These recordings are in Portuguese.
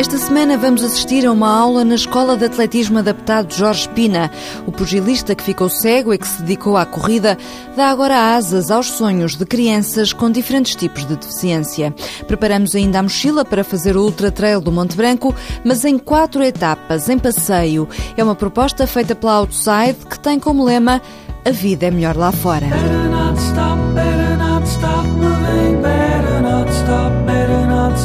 Esta semana vamos assistir a uma aula na Escola de Atletismo Adaptado Jorge Pina. O pugilista que ficou cego e que se dedicou à corrida dá agora asas aos sonhos de crianças com diferentes tipos de deficiência. Preparamos ainda a mochila para fazer o Ultra Trail do Monte Branco, mas em quatro etapas, em passeio. É uma proposta feita pela Outside que tem como lema A vida é melhor lá fora. Better not stop, better not stop moving, better not stop,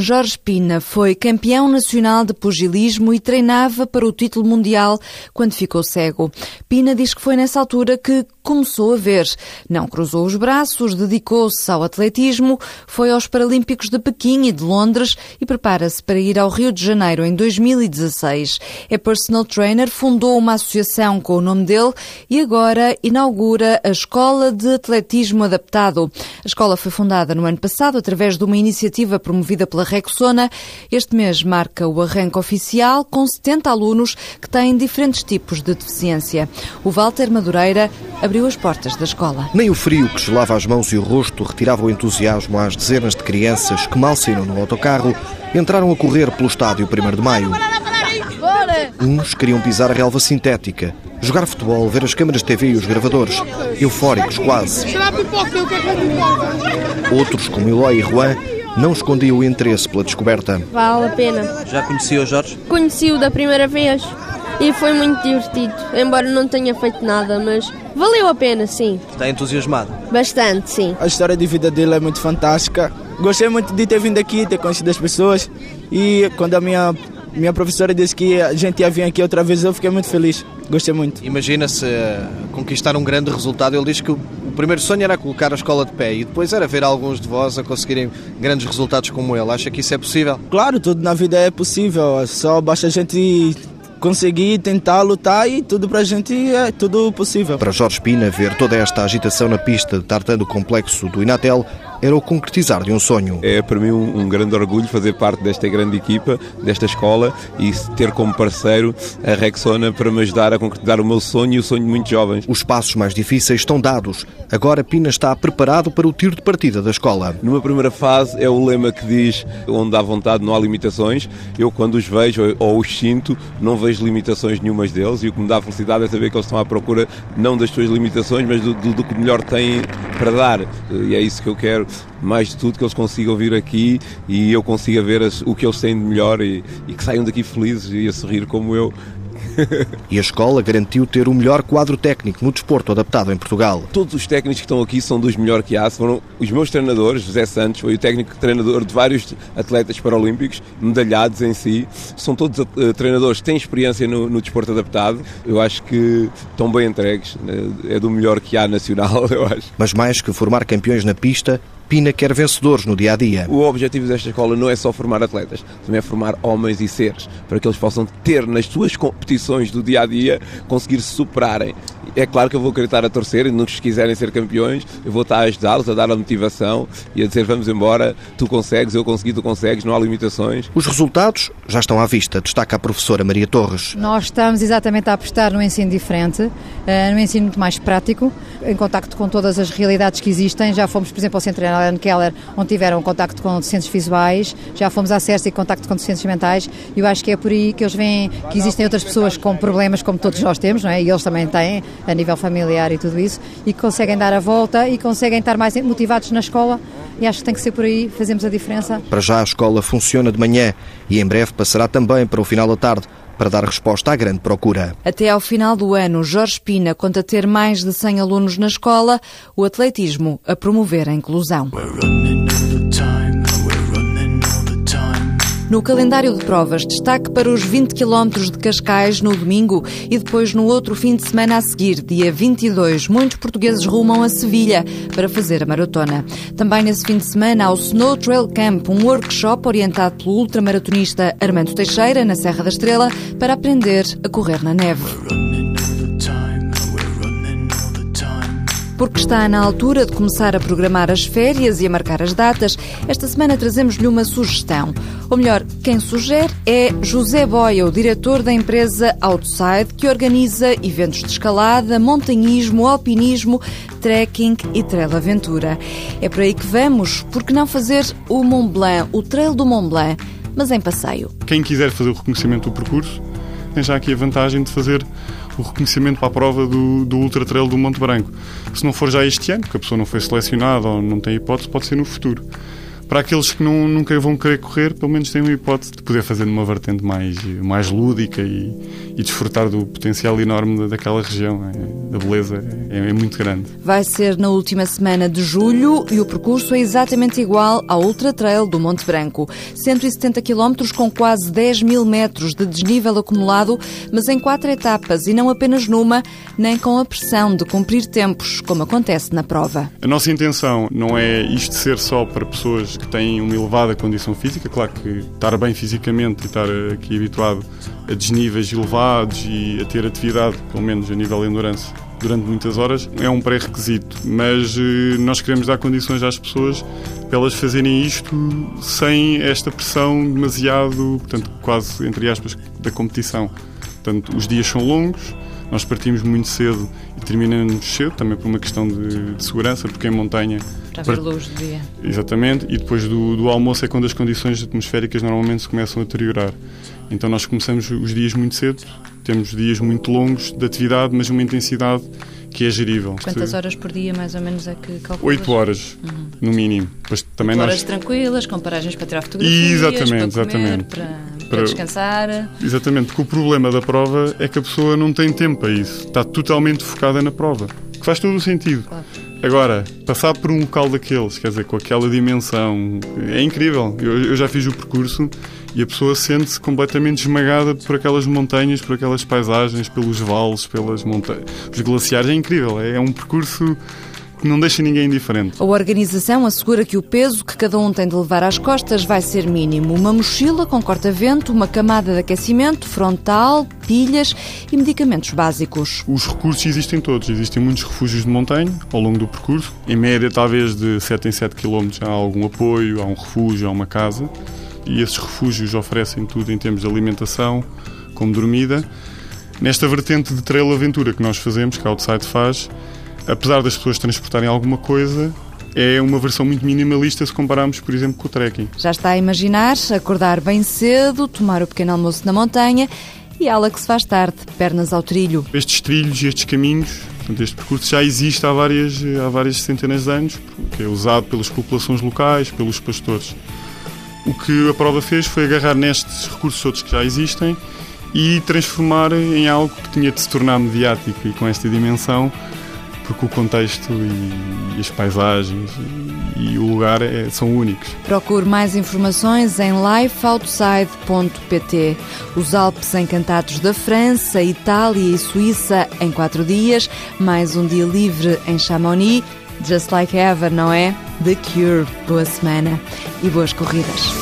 Jorge Pina foi campeão nacional de pugilismo e treinava para o título mundial quando ficou cego. Pina diz que foi nessa altura que começou a ver. Não cruzou os braços, dedicou-se ao atletismo, foi aos Paralímpicos de Pequim e de Londres e prepara-se para ir ao Rio de Janeiro em 2016. É personal trainer, fundou uma associação com o nome dele e agora inaugura a Escola de Atletismo Adaptado. A escola foi fundada no ano passado através de uma iniciativa promovida pela Rexona. Este mês marca o arranque oficial com 70 alunos que têm diferentes tipos de deficiência. O Walter Madureira abriu as portas da escola. Nem o frio que gelava as mãos e o rosto retirava o entusiasmo às dezenas de crianças que mal saíram no autocarro entraram a correr pelo estádio 1 de Maio. Uns queriam pisar a relva sintética, jogar futebol, ver as câmaras de TV e os gravadores, eufóricos quase. Outros, como Eloy e Juan, não escondiam o interesse pela descoberta. Vale a pena. Já conhecia o Jorge? Conheci-o da primeira vez e foi muito divertido, embora não tenha feito nada, mas valeu a pena, sim. Está entusiasmado? Bastante, sim. A história de vida dele é muito fantástica. Gostei muito de ter vindo aqui, ter conhecido as pessoas e quando a minha minha professora disse que a gente ia vir aqui outra vez, eu fiquei muito feliz. Gostei muito. Imagina-se uh, conquistar um grande resultado. Ele diz que o, o primeiro sonho era colocar a escola de pé e depois era ver alguns de vós a conseguirem grandes resultados como ele. Acha que isso é possível? Claro, tudo na vida é possível. Só basta a gente conseguir tentar lutar e tudo para a gente é tudo possível. Para Jorge Pina, ver toda esta agitação na pista de tartan do complexo do Inatel era o concretizar de um sonho. É para mim um, um, grande orgulho fazer parte desta grande equipa, desta escola e ter como parceiro a Rexona para me ajudar a concretizar o meu sonho e o sonho de muitos jovens. Os passos mais difíceis estão dados. Agora Pina está preparado para o tiro de partida da escola. Numa primeira fase é o lema que diz onde há vontade não há limitações. Eu quando os vejo ou os sinto não vejo limitações nenhumas deles e o que me dá felicidade é saber que eles estão à procura não das suas limitações mas do, do, do que melhor têm para dar e é isso que eu quero mais de tudo que eles consigam vir aqui e eu consiga ver as, o que eles têm de melhor e, e que saiam daqui felizes e a sorrir como eu e a escola garantiu ter o melhor quadro técnico no desporto adaptado em Portugal. Todos os técnicos que estão aqui são dos melhores que há. Foram os meus treinadores, José Santos, foi o técnico treinador de vários atletas paralímpicos, medalhados em si. São todos uh, treinadores que têm experiência no, no, desporto adaptado. Eu acho que estão bem entregues. É do melhor que há nacional, eu acho. Mas mais que formar campeões na pista, Pina quer vencedores no dia a dia. O objetivo desta escola não é só formar atletas, também é formar homens e seres, para que eles possam ter nas suas competições do dia a dia conseguir se superarem. É claro que eu vou acreditar a torcer e nos quiserem ser campeões, eu vou estar a ajudá-los, a dar a motivação e a dizer vamos embora, tu consegues, eu consegui, tu consegues, não há limitações. Os resultados já estão à vista, destaca a professora Maria Torres. Nós estamos exatamente a apostar num ensino diferente, uh, num ensino muito mais prático, em contacto com todas as realidades que existem. Já fomos, por exemplo, ao Centro Alan Keller, onde tiveram contacto com deficientes visuais, já fomos à CERS e contacto com deficientes mentais, e eu acho que é por aí que eles veem que existem outras pessoas com problemas como todos nós temos, não é? E eles também têm, a nível familiar e tudo isso, e que conseguem dar a volta e conseguem estar mais motivados na escola e acho que tem que ser por aí, fazemos a diferença. Para já a escola funciona de manhã e em breve passará também para o final da tarde para dar resposta à grande procura. Até ao final do ano, Jorge Pina conta ter mais de 100 alunos na escola, o atletismo a promover a inclusão. No calendário de provas, destaque para os 20 km de Cascais no domingo e depois no outro fim de semana a seguir, dia 22, muitos portugueses rumam a Sevilha para fazer a maratona. Também nesse fim de semana há o Snow Trail Camp, um workshop orientado pelo ultramaratonista Armando Teixeira, na Serra da Estrela, para aprender a correr na neve. Porque está na altura de começar a programar as férias e a marcar as datas, esta semana trazemos-lhe uma sugestão. Ou melhor, quem sugere é José Boia, o diretor da empresa Outside, que organiza eventos de escalada, montanhismo, alpinismo, trekking e trail aventura. É por aí que vamos, porque não fazer o Mont Blanc, o Trail do Mont Blanc, mas em passeio. Quem quiser fazer o reconhecimento do percurso, tem já aqui a vantagem de fazer o reconhecimento para a prova do, do Ultra Trail do Monte Branco. Se não for já este ano, porque a pessoa não foi selecionada ou não tem hipótese, pode ser no futuro para aqueles que não, nunca vão querer correr, pelo menos têm uma hipótese de poder fazer numa vertente mais, mais lúdica e, e desfrutar do potencial enorme daquela região. É, a beleza é, é, muito grande. Vai ser na última semana de julho e o percurso é exatamente igual ao Ultra Trail do Monte Branco. 170 km com quase 10 mil metros de desnível acumulado, mas em quatro etapas e não apenas numa, nem com a pressão de cumprir tempos, como acontece na prova. A nossa intenção não é isto ser só para pessoas que têm uma elevada condição física, claro que estar bem fisicamente e estar aqui habituado a desníveis elevados e a ter atividade, pelo menos a nível de endurance, durante muitas horas, é um pré-requisito. Mas eh, nós queremos dar condições às pessoas para elas fazerem isto sem esta pressão demasiado, portanto, quase, entre aspas, da competição. Portanto, os dias são longos, nós partimos muito cedo e terminamos cedo, também por uma questão de, de segurança, porque em montanha. Para ver luz do dia. Exatamente, e depois do, do almoço é quando as condições atmosféricas normalmente se começam a deteriorar. Então nós começamos os dias muito cedo, temos dias muito longos de atividade, mas uma intensidade que é gerível. Quantas horas por dia, mais ou menos, é que calculas? Oito horas, uhum. no mínimo. Depois, também nós... horas tranquilas, com paragens para tirar fotografias, exatamente, para comer, exatamente. Para para descansar. Exatamente, porque o problema da prova é que a pessoa não tem tempo a isso. Está totalmente focada na prova. Que faz todo o sentido. Claro. Agora, passar por um local daqueles, quer dizer, com aquela dimensão, é incrível. Eu, eu já fiz o percurso e a pessoa sente-se completamente esmagada por aquelas montanhas, por aquelas paisagens, pelos vales, pelas montanhas, os glaciares. É incrível. É, é um percurso que não deixa ninguém indiferente. A organização assegura que o peso que cada um tem de levar às costas vai ser mínimo. Uma mochila com corta-vento, uma camada de aquecimento, frontal, pilhas e medicamentos básicos. Os recursos existem todos. Existem muitos refúgios de montanha ao longo do percurso. Em média, talvez de 7 em 7 km há algum apoio, há um refúgio, há uma casa. E esses refúgios oferecem tudo em termos de alimentação, como dormida. Nesta vertente de trail aventura que nós fazemos, que a Outside faz, apesar das pessoas transportarem alguma coisa, é uma versão muito minimalista se compararmos, por exemplo, com o trekking. Já está a imaginar acordar bem cedo, tomar o pequeno almoço na montanha e ela que se faz tarde, pernas ao trilho. Estes trilhos e estes caminhos, portanto, este percurso já existe há várias, há várias centenas de anos, que é usado pelas populações locais, pelos pastores. O que a prova fez foi agarrar nestes recursos outros que já existem e transformar em algo que tinha de se tornar mediático e com esta dimensão porque o contexto e, e as paisagens e, e o lugar é, são únicos. Procure mais informações em lifeoutside.pt. Os Alpes Encantados da França, Itália e Suíça em quatro dias, mais um dia livre em Chamonix. Just like ever, não é? The Cure. Boa semana e boas corridas.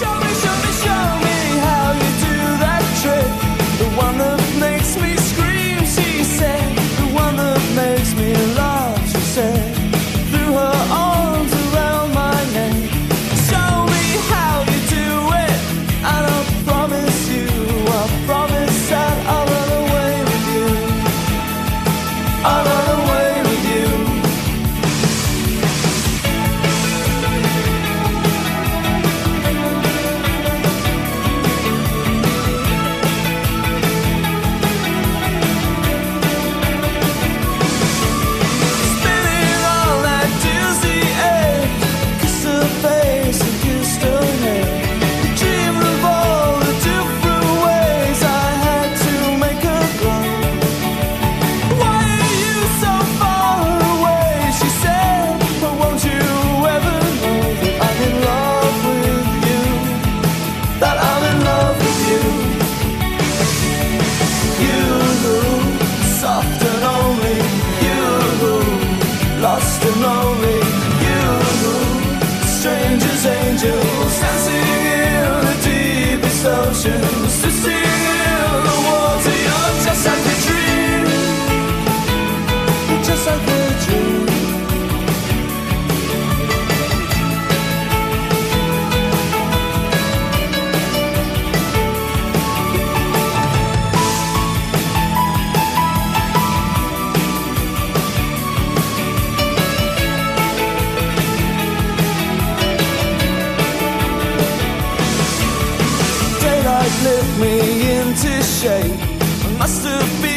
lift me into shape. I must have been.